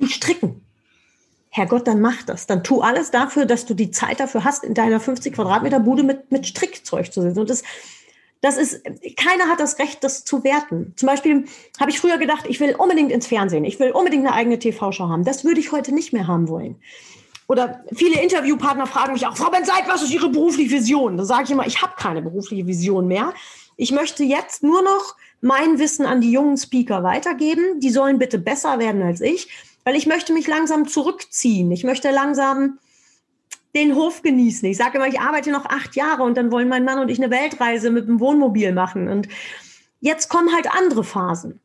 [SPEAKER 2] zu stricken. Herrgott, dann mach das. Dann tu alles dafür, dass du die Zeit dafür hast, in deiner 50 Quadratmeter Bude mit, mit Strickzeug zu sitzen. Und das, das ist, keiner hat das Recht, das zu werten. Zum Beispiel habe ich früher gedacht, ich will unbedingt ins Fernsehen, ich will unbedingt eine eigene TV-Show haben. Das würde ich heute nicht mehr haben wollen. Oder viele Interviewpartner fragen mich auch, Frau Benzeit, was ist Ihre berufliche Vision? Da sage ich immer, ich habe keine berufliche Vision mehr. Ich möchte jetzt nur noch mein Wissen an die jungen Speaker weitergeben. Die sollen bitte besser werden als ich, weil ich möchte mich langsam zurückziehen. Ich möchte langsam den Hof genießen. Ich sage immer, ich arbeite noch acht Jahre und dann wollen mein Mann und ich eine Weltreise mit dem Wohnmobil machen. Und jetzt kommen halt andere Phasen.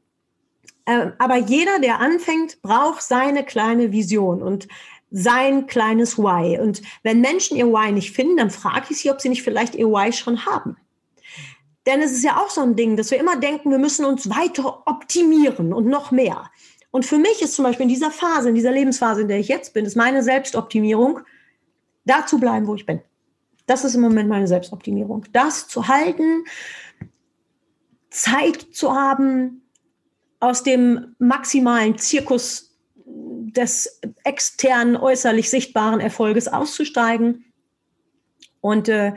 [SPEAKER 2] Ähm, aber jeder, der anfängt, braucht seine kleine Vision und sein kleines Why. Und wenn Menschen ihr Why nicht finden, dann frage ich sie, ob sie nicht vielleicht ihr Why schon haben. Denn es ist ja auch so ein Ding, dass wir immer denken, wir müssen uns weiter optimieren und noch mehr. Und für mich ist zum Beispiel in dieser Phase, in dieser Lebensphase, in der ich jetzt bin, ist meine Selbstoptimierung, da zu bleiben, wo ich bin. Das ist im Moment meine Selbstoptimierung. Das zu halten, Zeit zu haben, aus dem maximalen Zirkus des externen, äußerlich sichtbaren Erfolges auszusteigen und äh,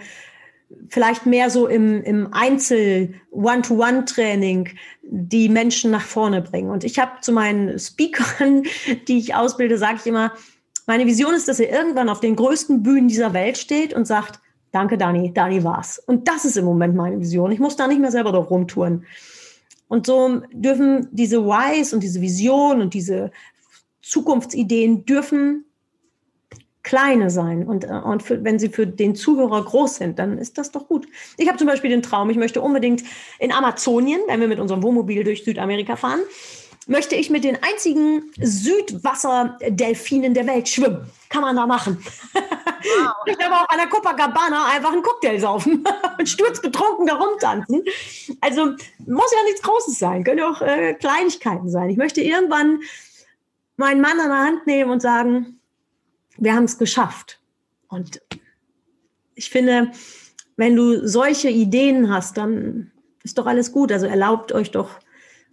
[SPEAKER 2] vielleicht mehr so im, im Einzel-One-to-One-Training die Menschen nach vorne bringen. Und ich habe zu meinen Speakern, die ich ausbilde, sage ich immer, meine Vision ist, dass er irgendwann auf den größten Bühnen dieser Welt steht und sagt, danke Dani, Dani war's. Und das ist im Moment meine Vision. Ich muss da nicht mehr selber drauf rumtouren. Und so dürfen diese Whys und diese Vision und diese Zukunftsideen dürfen kleine sein. Und, äh, und für, wenn sie für den Zuhörer groß sind, dann ist das doch gut. Ich habe zum Beispiel den Traum, ich möchte unbedingt in Amazonien, wenn wir mit unserem Wohnmobil durch Südamerika fahren, möchte ich mit den einzigen Südwasserdelfinen der Welt schwimmen. Kann man da machen. Wow. ich aber auch an der Copacabana einfach einen Cocktail saufen und sturzbetrunken da rumtanzen. Also muss ja nichts Großes sein, können auch äh, Kleinigkeiten sein. Ich möchte irgendwann meinen Mann an der Hand nehmen und sagen, wir haben es geschafft. Und ich finde, wenn du solche Ideen hast, dann ist doch alles gut. Also erlaubt euch doch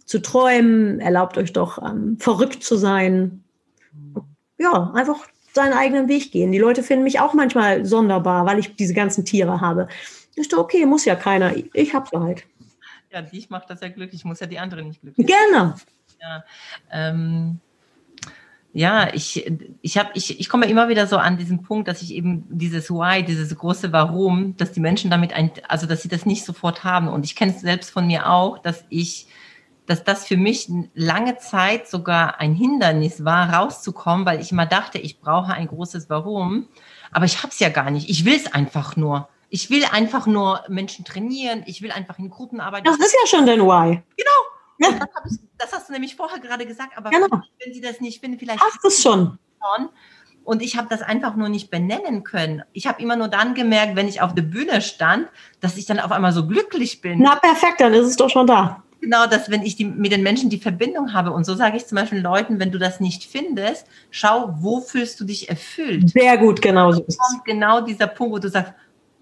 [SPEAKER 2] zu träumen, erlaubt euch doch ähm, verrückt zu sein. Ja, einfach seinen eigenen Weg gehen. Die Leute finden mich auch manchmal sonderbar, weil ich diese ganzen Tiere habe. Ist doch okay, muss ja keiner. Ich hab's halt.
[SPEAKER 1] Ja, dich macht das ja glücklich, muss ja die anderen nicht glücklich.
[SPEAKER 2] Gerne.
[SPEAKER 1] Ja, ähm, ja, ich, ich, hab, ich, ich komme immer wieder so an diesen Punkt, dass ich eben dieses Why, dieses große Warum, dass die Menschen damit, ein, also dass sie das nicht sofort haben. Und ich kenne es selbst von mir auch, dass ich dass das für mich lange Zeit sogar ein Hindernis war, rauszukommen, weil ich immer dachte, ich brauche ein großes Warum. Aber ich habe es ja gar nicht. Ich will es einfach nur. Ich will einfach nur Menschen trainieren. Ich will einfach in Gruppen arbeiten.
[SPEAKER 2] Das ist ja schon dein Why.
[SPEAKER 1] Genau. Ja. Das, ich, das, hast du nämlich vorher gerade gesagt. Aber genau. wenn Sie das nicht finden, vielleicht
[SPEAKER 2] hast du es schon.
[SPEAKER 1] Und ich habe das einfach nur nicht benennen können. Ich habe immer nur dann gemerkt, wenn ich auf der Bühne stand, dass ich dann auf einmal so glücklich bin.
[SPEAKER 2] Na perfekt, dann ist es doch schon da
[SPEAKER 1] genau, dass wenn ich die, mit den Menschen die Verbindung habe und so sage ich zum Beispiel Leuten, wenn du das nicht findest, schau, wo fühlst du dich erfüllt?
[SPEAKER 2] Sehr gut, genau so
[SPEAKER 1] ist es. Genau dieser Punkt, wo du sagst,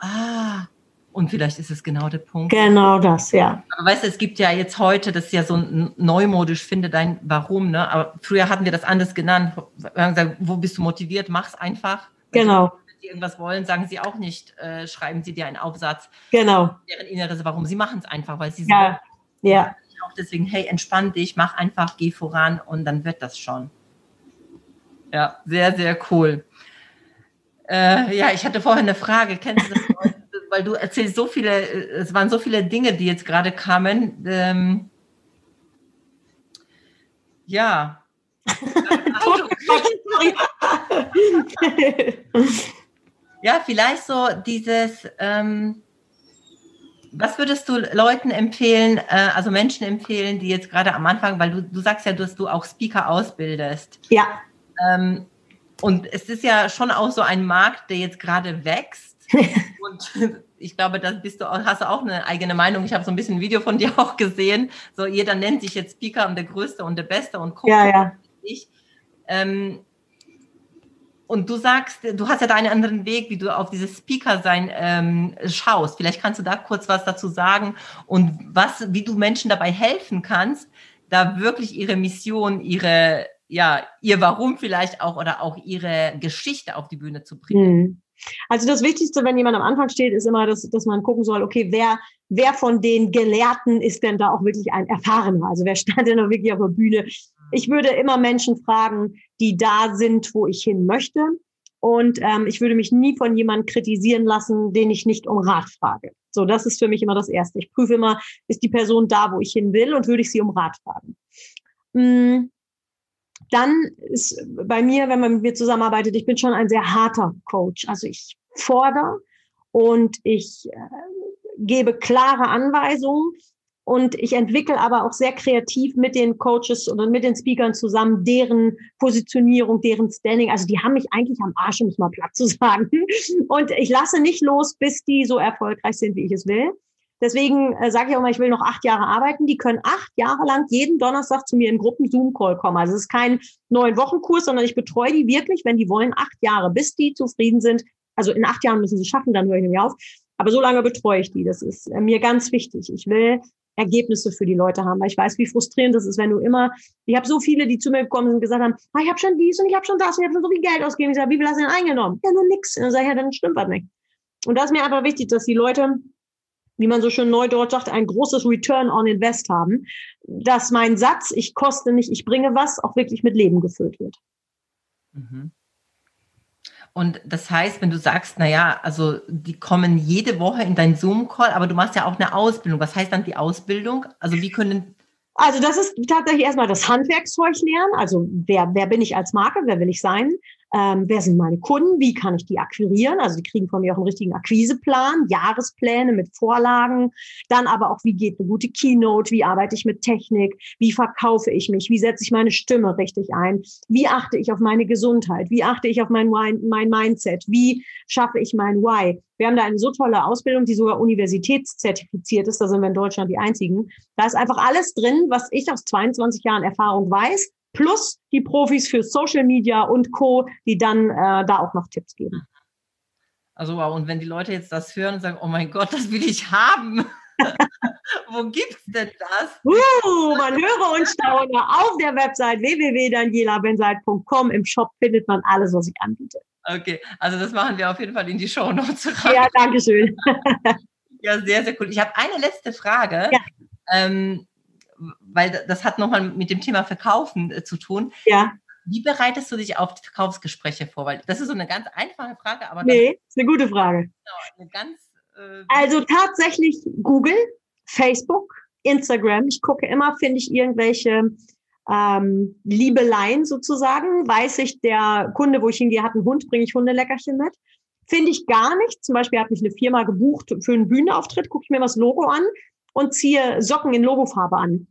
[SPEAKER 1] ah, und vielleicht ist es genau der Punkt.
[SPEAKER 2] Genau das, ja.
[SPEAKER 1] Aber weißt du, es gibt ja jetzt heute, das ist ja so neumodisch, finde dein Warum, ne? Aber früher hatten wir das anders genannt. Wir haben gesagt, wo bist du motiviert? Mach's einfach.
[SPEAKER 2] Genau.
[SPEAKER 1] Wenn sie irgendwas wollen, sagen sie auch nicht, äh, schreiben sie dir einen Aufsatz.
[SPEAKER 2] Genau.
[SPEAKER 1] Deren Inneres, warum. Sie machen es einfach, weil sie
[SPEAKER 2] ja. Ja.
[SPEAKER 1] Auch deswegen, hey, entspann dich, mach einfach, geh voran und dann wird das schon. Ja, sehr, sehr cool. Äh, ja, ich hatte vorher eine Frage. Kennst du das? Weil du erzählst so viele, es waren so viele Dinge, die jetzt gerade kamen. Ähm, ja. ja, vielleicht so dieses, ähm, was würdest du Leuten empfehlen, äh, also Menschen empfehlen, die jetzt gerade am Anfang, weil du, du sagst ja, dass du auch Speaker ausbildest.
[SPEAKER 2] Ja.
[SPEAKER 1] Ähm, und es ist ja schon auch so ein Markt, der jetzt gerade wächst. und ich glaube, da bist du, hast du auch eine eigene Meinung. Ich habe so ein bisschen ein Video von dir auch gesehen. So, jeder nennt sich jetzt Speaker und der Größte und der Beste und
[SPEAKER 2] guckt. Ja, ja.
[SPEAKER 1] Ich. Ähm, und du sagst, du hast ja deinen anderen Weg, wie du auf dieses Speaker-Sein ähm, schaust. Vielleicht kannst du da kurz was dazu sagen und was, wie du Menschen dabei helfen kannst, da wirklich ihre Mission, ihre, ja, ihr Warum vielleicht auch oder auch ihre Geschichte auf die Bühne zu bringen. Hm.
[SPEAKER 2] Also das Wichtigste, wenn jemand am Anfang steht, ist immer, dass, dass man gucken soll, okay, wer, wer von den Gelehrten ist denn da auch wirklich ein Erfahrener? Also wer stand denn da wirklich auf der Bühne? Ich würde immer Menschen fragen, die da sind, wo ich hin möchte. Und ähm, ich würde mich nie von jemandem kritisieren lassen, den ich nicht um Rat frage. So, das ist für mich immer das Erste. Ich prüfe immer, ist die Person da, wo ich hin will und würde ich sie um Rat fragen. Mm, dann ist bei mir, wenn man mit mir zusammenarbeitet, ich bin schon ein sehr harter Coach. Also ich fordere und ich äh, gebe klare Anweisungen und ich entwickle aber auch sehr kreativ mit den Coaches oder mit den Speakern zusammen deren Positionierung, deren Standing. Also die haben mich eigentlich am Arsch, um es mal platt zu sagen. Und ich lasse nicht los, bis die so erfolgreich sind, wie ich es will. Deswegen äh, sage ich auch mal, ich will noch acht Jahre arbeiten. Die können acht Jahre lang jeden Donnerstag zu mir in Gruppen Zoom-Call kommen. Also es ist kein neun Wochen-Kurs, sondern ich betreue die wirklich, wenn die wollen, acht Jahre, bis die zufrieden sind. Also in acht Jahren müssen sie schaffen, dann höre ich nämlich auf. Aber so lange betreue ich die. Das ist äh, mir ganz wichtig. Ich will Ergebnisse für die Leute haben, weil ich weiß, wie frustrierend das ist, wenn du immer, ich habe so viele, die zu mir gekommen sind und gesagt haben, ah, ich habe schon dies und ich habe schon das und ich habe schon so viel Geld ausgegeben. Ich sage, wie viel hast du denn eingenommen? Ja, nur nix. Und dann sage ich, ja, dann stimmt was nicht. Und da ist mir einfach wichtig, dass die Leute wie man so schön neudeutsch sagt, ein großes Return on Invest haben, dass mein Satz, ich koste nicht, ich bringe was, auch wirklich mit Leben gefüllt wird.
[SPEAKER 1] Mhm. Und das heißt, wenn du sagst, naja, also die kommen jede Woche in deinen Zoom-Call, aber du machst ja auch eine Ausbildung. Was heißt dann die Ausbildung? Also wie können
[SPEAKER 2] also das ist tatsächlich erstmal das Handwerkszeug lernen. Also wer, wer bin ich als Marke, wer will ich sein? Ähm, wer sind meine Kunden? Wie kann ich die akquirieren? Also die kriegen von mir auch einen richtigen Akquiseplan, Jahrespläne mit Vorlagen. Dann aber auch, wie geht eine gute Keynote? Wie arbeite ich mit Technik? Wie verkaufe ich mich? Wie setze ich meine Stimme richtig ein? Wie achte ich auf meine Gesundheit? Wie achte ich auf mein, mein Mindset? Wie schaffe ich mein Why? Wir haben da eine so tolle Ausbildung, die sogar universitätszertifiziert ist. Da sind wir in Deutschland die einzigen. Da ist einfach alles drin, was ich aus 22 Jahren Erfahrung weiß plus die Profis für Social Media und Co., die dann äh, da auch noch Tipps geben.
[SPEAKER 1] Also wow, und wenn die Leute jetzt das hören und sagen, oh mein Gott, das will ich haben. Wo gibt's denn das?
[SPEAKER 2] Uh, man höre und staune auf der Website www.danielabenseit.com. Im Shop findet man alles, was ich anbiete.
[SPEAKER 1] Okay, also das machen wir auf jeden Fall in die Show Notes rein.
[SPEAKER 2] Ja, danke schön.
[SPEAKER 1] ja, sehr, sehr cool. Ich habe eine letzte Frage. Ja. Ähm, weil das hat nochmal mit dem Thema Verkaufen äh, zu tun.
[SPEAKER 2] Ja.
[SPEAKER 1] Wie bereitest du dich auf Verkaufsgespräche vor? Weil das ist so eine ganz einfache Frage, aber.
[SPEAKER 2] Nee, ist eine gute Frage. Genau, eine ganz. Äh, also tatsächlich Google, Facebook, Instagram. Ich gucke immer, finde ich irgendwelche ähm, Liebeleien sozusagen. Weiß ich, der Kunde, wo ich hingehe, hat einen Hund, bringe ich Hundeleckerchen mit. Finde ich gar nicht. Zum Beispiel hat mich eine Firma gebucht für einen Bühnenauftritt, gucke ich mir das Logo an und ziehe Socken in Logofarbe an.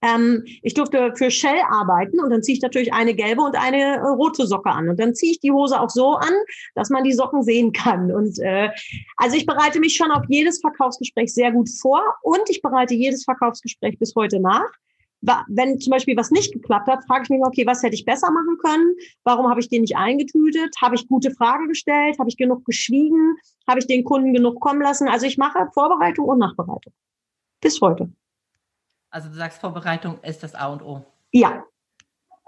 [SPEAKER 2] Ähm, ich durfte für Shell arbeiten und dann ziehe ich natürlich eine gelbe und eine äh, rote Socke an. Und dann ziehe ich die Hose auch so an, dass man die Socken sehen kann. Und äh, also ich bereite mich schon auf jedes Verkaufsgespräch sehr gut vor und ich bereite jedes Verkaufsgespräch bis heute nach. Wenn zum Beispiel was nicht geklappt hat, frage ich mich, okay, was hätte ich besser machen können? Warum habe ich den nicht eingetütet? Habe ich gute Fragen gestellt? Habe ich genug geschwiegen? Habe ich den Kunden genug kommen lassen? Also ich mache Vorbereitung und Nachbereitung. Bis heute.
[SPEAKER 1] Also du sagst, Vorbereitung ist das A und O.
[SPEAKER 2] Ja.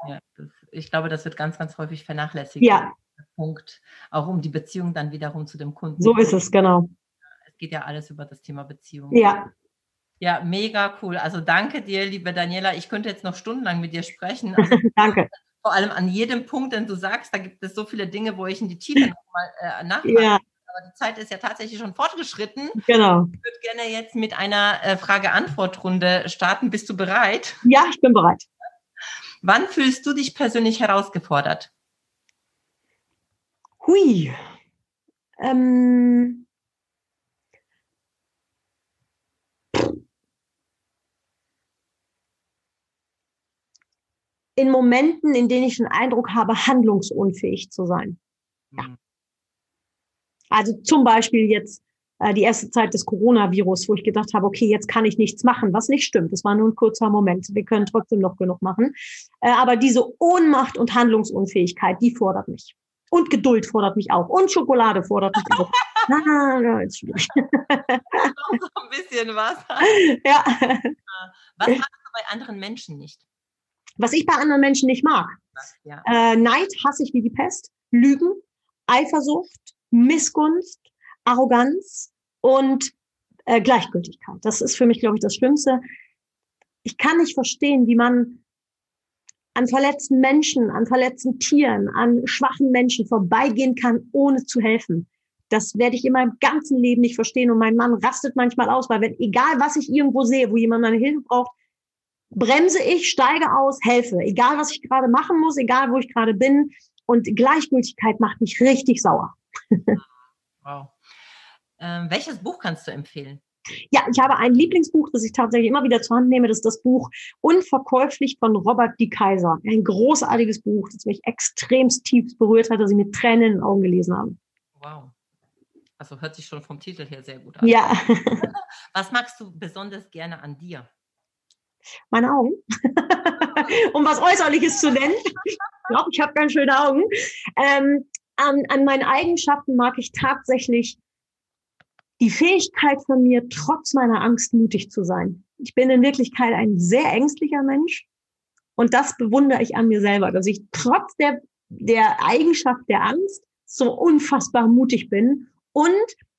[SPEAKER 1] ja das, ich glaube, das wird ganz, ganz häufig vernachlässigt.
[SPEAKER 2] Ja.
[SPEAKER 1] Punkt. Auch um die Beziehung dann wiederum zu dem Kunden.
[SPEAKER 2] So ist es, genau.
[SPEAKER 1] Es geht ja alles über das Thema Beziehung.
[SPEAKER 2] Ja.
[SPEAKER 1] Ja, mega cool. Also danke dir, liebe Daniela. Ich könnte jetzt noch stundenlang mit dir sprechen. Also
[SPEAKER 2] danke.
[SPEAKER 1] Vor allem an jedem Punkt, den du sagst, da gibt es so viele Dinge, wo ich in die Tiefe nochmal äh, nachfrage. Ja aber die Zeit ist ja tatsächlich schon fortgeschritten.
[SPEAKER 2] Genau.
[SPEAKER 1] Ich würde gerne jetzt mit einer äh, Frage-Antwort-Runde starten. Bist du bereit?
[SPEAKER 2] Ja, ich bin bereit.
[SPEAKER 1] Wann fühlst du dich persönlich herausgefordert?
[SPEAKER 2] Hui. Ähm. In Momenten, in denen ich den Eindruck habe, handlungsunfähig zu sein. Ja. Also zum Beispiel jetzt äh, die erste Zeit des Coronavirus, wo ich gedacht habe, okay, jetzt kann ich nichts machen, was nicht stimmt. Das war nur ein kurzer Moment. Wir können trotzdem noch genug machen. Äh, aber diese Ohnmacht und Handlungsunfähigkeit, die fordert mich. Und Geduld fordert mich auch. Und Schokolade fordert mich auch.
[SPEAKER 1] ah, ja, ist schwierig. Noch ein bisschen was.
[SPEAKER 2] Ja.
[SPEAKER 1] Was magst du bei anderen Menschen nicht?
[SPEAKER 2] Was ich bei anderen Menschen nicht mag. Ja. Äh, Neid hasse ich wie die Pest. Lügen, Eifersucht, Missgunst, Arroganz und äh, Gleichgültigkeit. Das ist für mich, glaube ich, das Schlimmste. Ich kann nicht verstehen, wie man an verletzten Menschen, an verletzten Tieren, an schwachen Menschen vorbeigehen kann, ohne zu helfen. Das werde ich in meinem ganzen Leben nicht verstehen. Und mein Mann rastet manchmal aus, weil wenn, egal was ich irgendwo sehe, wo jemand meine Hilfe braucht, bremse ich, steige aus, helfe. Egal was ich gerade machen muss, egal wo ich gerade bin. Und Gleichgültigkeit macht mich richtig sauer.
[SPEAKER 1] wow. Ähm, welches Buch kannst du empfehlen?
[SPEAKER 2] Ja, ich habe ein Lieblingsbuch, das ich tatsächlich immer wieder zur Hand nehme. Das ist das Buch Unverkäuflich von Robert D. Kaiser. Ein großartiges Buch, das mich extremst tief berührt hat, das ich mit Tränen in den Augen gelesen habe.
[SPEAKER 1] Wow. Also hört sich schon vom Titel her sehr gut an.
[SPEAKER 2] Ja.
[SPEAKER 1] Was magst du besonders gerne an dir?
[SPEAKER 2] Meine Augen. um was Äußerliches zu nennen. Ich glaube, ich habe ganz schöne Augen. Ähm, an, an meinen Eigenschaften mag ich tatsächlich die Fähigkeit von mir, trotz meiner Angst mutig zu sein. Ich bin in Wirklichkeit ein sehr ängstlicher Mensch und das bewundere ich an mir selber, dass ich trotz der, der Eigenschaft der Angst so unfassbar mutig bin und,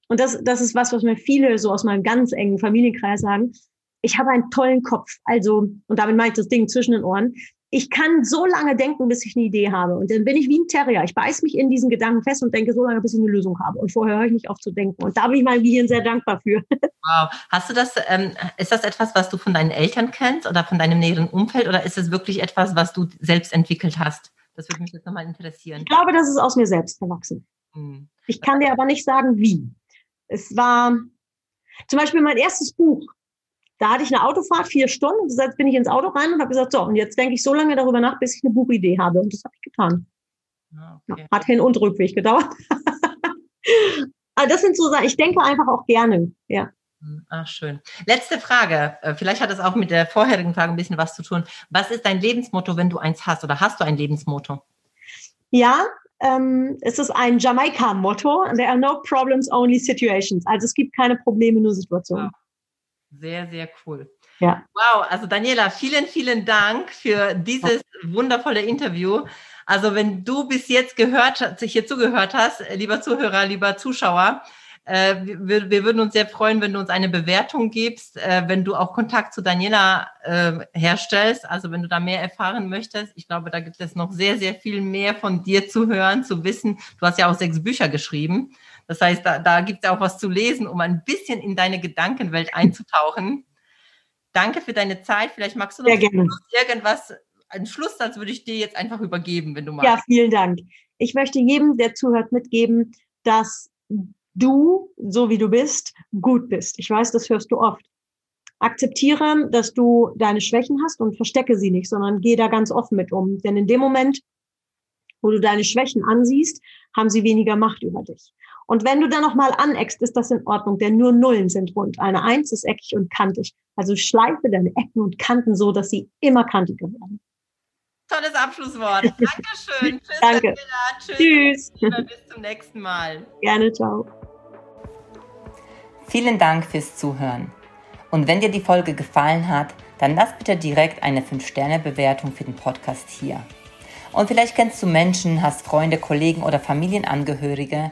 [SPEAKER 2] und das, das ist was, was mir viele so aus meinem ganz engen Familienkreis sagen, ich habe einen tollen Kopf. Also, und damit meine ich das Ding zwischen den Ohren ich kann so lange denken, bis ich eine Idee habe. Und dann bin ich wie ein Terrier. Ich beiß mich in diesen Gedanken fest und denke so lange, bis ich eine Lösung habe. Und vorher höre ich nicht auf zu denken. Und da bin ich meinem Gehirn sehr dankbar für.
[SPEAKER 1] Wow. Hast du das, ähm, ist das etwas, was du von deinen Eltern kennst oder von deinem näheren Umfeld oder ist es wirklich etwas, was du selbst entwickelt hast? Das würde mich jetzt nochmal interessieren.
[SPEAKER 2] Ich glaube, das ist aus mir selbst erwachsen. Hm. Ich kann dir aber nicht sagen, wie. Es war zum Beispiel mein erstes Buch, da hatte ich eine Autofahrt, vier Stunden. Jetzt bin ich ins Auto rein und habe gesagt, so, und jetzt denke ich so lange darüber nach, bis ich eine Buchidee habe. Und das habe ich getan. Ah, okay. Hat Hin- und Rückweg gedauert. Aber das sind so Sachen, ich denke einfach auch gerne, ja.
[SPEAKER 1] Hm, ach, schön. Letzte Frage. Äh, vielleicht hat es auch mit der vorherigen Frage ein bisschen was zu tun. Was ist dein Lebensmotto, wenn du eins hast? Oder hast du ein Lebensmotto?
[SPEAKER 2] Ja, ähm, es ist ein Jamaika-Motto. There are no problems, only situations. Also es gibt keine Probleme, nur Situationen. Wow.
[SPEAKER 1] Sehr, sehr cool. Ja. Wow, also Daniela, vielen, vielen Dank für dieses wundervolle Interview. Also wenn du bis jetzt gehört, sich hier zugehört hast, lieber Zuhörer, lieber Zuschauer, äh, wir, wir, würden uns sehr freuen, wenn du uns eine Bewertung gibst, äh, wenn du auch Kontakt zu Daniela äh, herstellst, also wenn du da mehr erfahren möchtest. Ich glaube, da gibt es noch sehr, sehr viel mehr von dir zu hören, zu wissen. Du hast ja auch sechs Bücher geschrieben. Das heißt, da, da gibt es auch was zu lesen, um ein bisschen in deine Gedankenwelt einzutauchen. Danke für deine Zeit. Vielleicht magst du noch irgendwas, einen Schlusssatz würde ich dir jetzt einfach übergeben, wenn du magst.
[SPEAKER 2] Ja, vielen Dank. Ich möchte jedem, der zuhört, mitgeben, dass du, so wie du bist, gut bist. Ich weiß, das hörst du oft. Akzeptiere, dass du deine Schwächen hast und verstecke sie nicht, sondern geh da ganz offen mit um. Denn in dem Moment, wo du deine Schwächen ansiehst, haben sie weniger Macht über dich. Und wenn du dann nochmal aneckst, ist das in Ordnung, denn nur Nullen sind rund. Eine Eins ist eckig und kantig. Also schleife deine Ecken und Kanten so, dass sie immer kantiger werden.
[SPEAKER 1] Tolles Abschlusswort. Dankeschön.
[SPEAKER 2] Tschüss. Danke.
[SPEAKER 1] Tschüss. Tschüss. Bis zum nächsten Mal.
[SPEAKER 2] Gerne, ciao.
[SPEAKER 3] Vielen Dank fürs Zuhören. Und wenn dir die Folge gefallen hat, dann lass bitte direkt eine 5-Sterne-Bewertung für den Podcast hier. Und vielleicht kennst du Menschen, hast Freunde, Kollegen oder Familienangehörige,